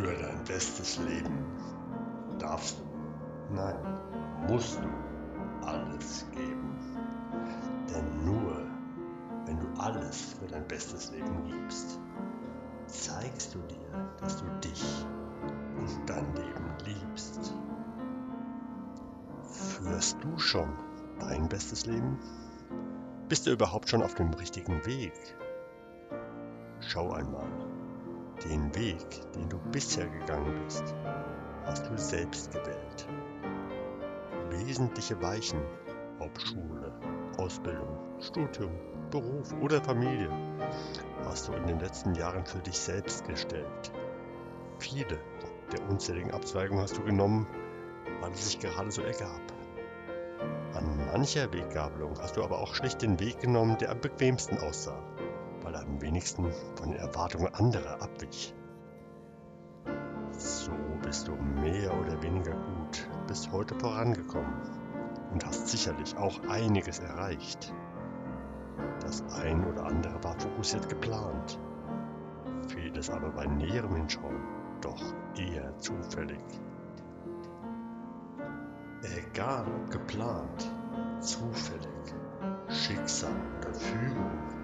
Für dein bestes Leben darfst du, nein, musst du alles geben. Denn nur wenn du alles für dein bestes Leben gibst, zeigst du dir, dass du dich und dein Leben liebst. Führst du schon dein bestes Leben? Bist du überhaupt schon auf dem richtigen Weg? Schau einmal, den Weg, den du bisher gegangen bist, hast du selbst gewählt. Wesentliche Weichen, ob Schule, Ausbildung, Studium, Beruf oder Familie, hast du in den letzten Jahren für dich selbst gestellt. Viele der unzähligen Abzweigungen hast du genommen, weil es sich gerade so ergab. An mancher Weggabelung hast du aber auch schlicht den Weg genommen, der am bequemsten aussah weil er am wenigsten von den Erwartungen anderer abwich. So bist du mehr oder weniger gut bis heute vorangekommen und hast sicherlich auch einiges erreicht. Das ein oder andere war fokussiert geplant, vieles aber bei näherem Hinschauen doch eher zufällig. Egal ob geplant, zufällig, Schicksal oder Fügung,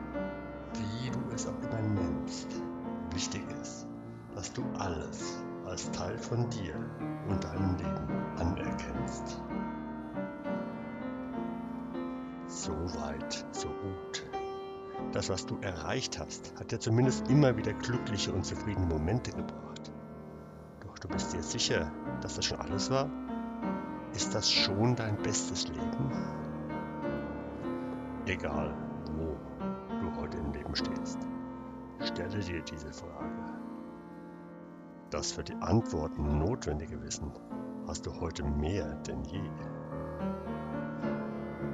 es auch immer nennst. Wichtig ist, dass du alles als Teil von dir und deinem Leben anerkennst. So weit, so gut. Das, was du erreicht hast, hat dir zumindest immer wieder glückliche und zufriedene Momente gebracht. Doch du bist dir sicher, dass das schon alles war? Ist das schon dein bestes Leben? Egal heute im Leben stehst. Stelle dir diese Frage. Das für die Antworten notwendige Wissen hast du heute mehr denn je.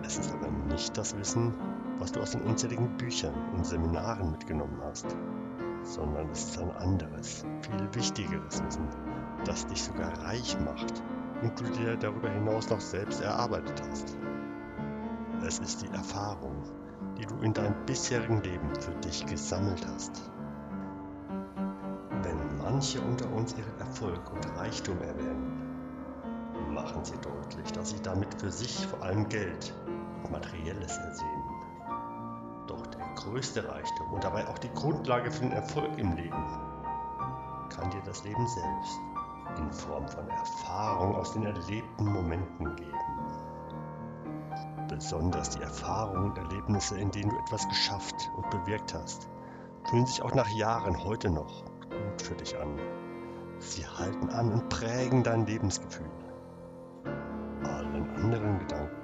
Es ist aber nicht das Wissen, was du aus den unzähligen Büchern und Seminaren mitgenommen hast, sondern es ist ein anderes, viel wichtigeres Wissen, das dich sogar reich macht und du dir darüber hinaus noch selbst erarbeitet hast. Es ist die Erfahrung, die du in deinem bisherigen Leben für dich gesammelt hast. Wenn manche unter uns ihren Erfolg und Reichtum erwähnen, machen sie deutlich, dass sie damit für sich vor allem Geld und Materielles ersehen. Doch der größte Reichtum und dabei auch die Grundlage für den Erfolg im Leben kann dir das Leben selbst in Form von Erfahrung aus den erlebten Momenten geben. Besonders die Erfahrungen und Erlebnisse, in denen du etwas geschafft und bewirkt hast, fühlen sich auch nach Jahren heute noch gut für dich an. Sie halten an und prägen dein Lebensgefühl. Allen anderen Gedanken,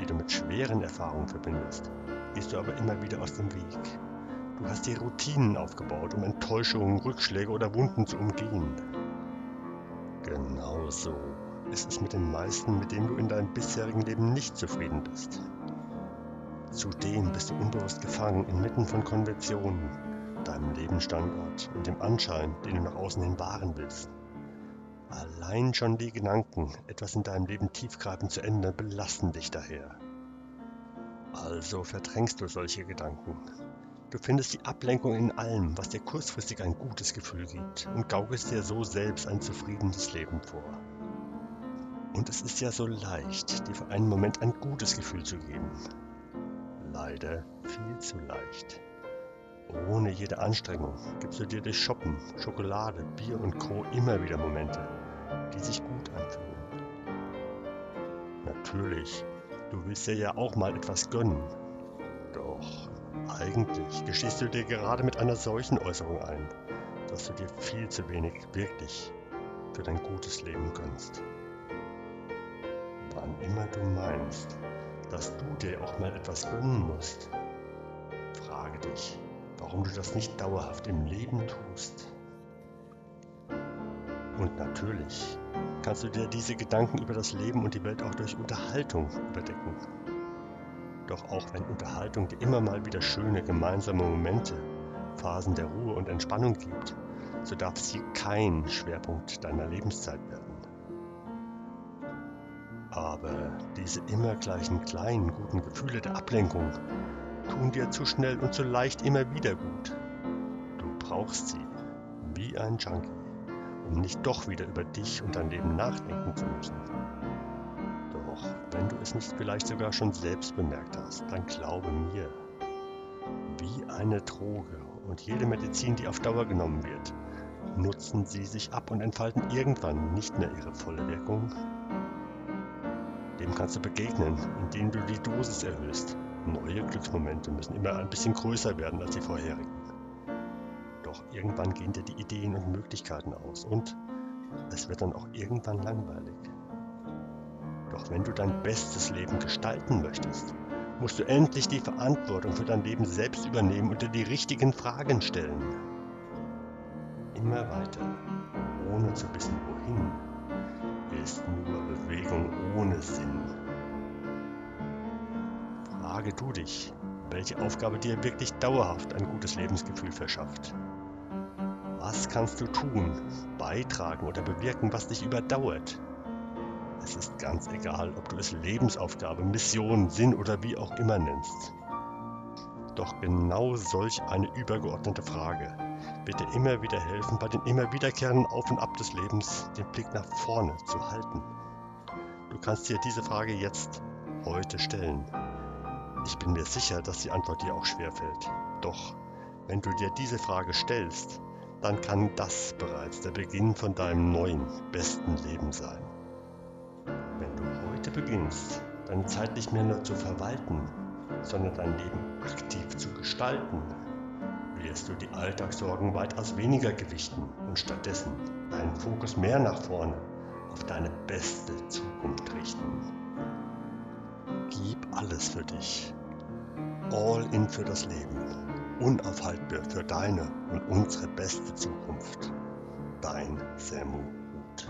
die du mit schweren Erfahrungen verbindest, gehst du aber immer wieder aus dem Weg. Du hast dir Routinen aufgebaut, um Enttäuschungen, Rückschläge oder Wunden zu umgehen. Genau so ist es mit den meisten, mit denen du in deinem bisherigen Leben nicht zufrieden bist. Zudem bist du unbewusst gefangen inmitten von Konventionen, deinem Lebensstandort und dem Anschein, den du nach außen hin wahren willst. Allein schon die Gedanken, etwas in deinem Leben tiefgreifend zu ändern, belasten dich daher. Also verdrängst du solche Gedanken. Du findest die Ablenkung in allem, was dir kurzfristig ein gutes Gefühl gibt und gaukelst dir so selbst ein zufriedenes Leben vor. Und es ist ja so leicht, dir für einen Moment ein gutes Gefühl zu geben. Leider viel zu leicht. Ohne jede Anstrengung gibst du dir durch Shoppen, Schokolade, Bier und Co. immer wieder Momente, die sich gut anfühlen. Natürlich, du willst dir ja auch mal etwas gönnen. Doch eigentlich gestehst du dir gerade mit einer solchen Äußerung ein, dass du dir viel zu wenig wirklich für dein gutes Leben gönnst wann immer du meinst, dass du dir auch mal etwas gönnen musst, frage dich, warum du das nicht dauerhaft im Leben tust. Und natürlich kannst du dir diese Gedanken über das Leben und die Welt auch durch Unterhaltung überdecken. Doch auch wenn Unterhaltung dir immer mal wieder schöne gemeinsame Momente, Phasen der Ruhe und Entspannung gibt, so darf sie kein Schwerpunkt deiner Lebenszeit werden. Aber diese immer gleichen kleinen guten Gefühle der Ablenkung tun dir zu schnell und zu leicht immer wieder gut. Du brauchst sie, wie ein Junkie, um nicht doch wieder über dich und dein Leben nachdenken zu müssen. Doch wenn du es nicht vielleicht sogar schon selbst bemerkt hast, dann glaube mir, wie eine Droge und jede Medizin, die auf Dauer genommen wird, nutzen sie sich ab und entfalten irgendwann nicht mehr ihre volle Wirkung. Dem kannst du begegnen, indem du die Dosis erhöhst. Neue Glücksmomente müssen immer ein bisschen größer werden als die vorherigen. Doch irgendwann gehen dir die Ideen und Möglichkeiten aus und es wird dann auch irgendwann langweilig. Doch wenn du dein bestes Leben gestalten möchtest, musst du endlich die Verantwortung für dein Leben selbst übernehmen und dir die richtigen Fragen stellen. Immer weiter, ohne zu wissen wohin, ist nur Bewegung ohne Sinn. Frage du dich, welche Aufgabe dir wirklich dauerhaft ein gutes Lebensgefühl verschafft. Was kannst du tun, beitragen oder bewirken, was dich überdauert? Es ist ganz egal, ob du es Lebensaufgabe, Mission, Sinn oder wie auch immer nennst. Doch genau solch eine übergeordnete Frage wird dir immer wieder helfen, bei den immer wiederkehrenden Auf und Ab des Lebens den Blick nach vorne zu halten. Du kannst dir diese Frage jetzt, heute stellen. Ich bin mir sicher, dass die Antwort dir auch schwerfällt. Doch, wenn du dir diese Frage stellst, dann kann das bereits der Beginn von deinem neuen, besten Leben sein beginnst, deine Zeit nicht mehr nur zu verwalten, sondern dein Leben aktiv zu gestalten, wirst du die Alltagssorgen weitaus weniger gewichten und stattdessen deinen Fokus mehr nach vorne auf deine beste Zukunft richten. Gib alles für dich. All in für das Leben. Unaufhaltbar für deine und unsere beste Zukunft. Dein Samu Hut.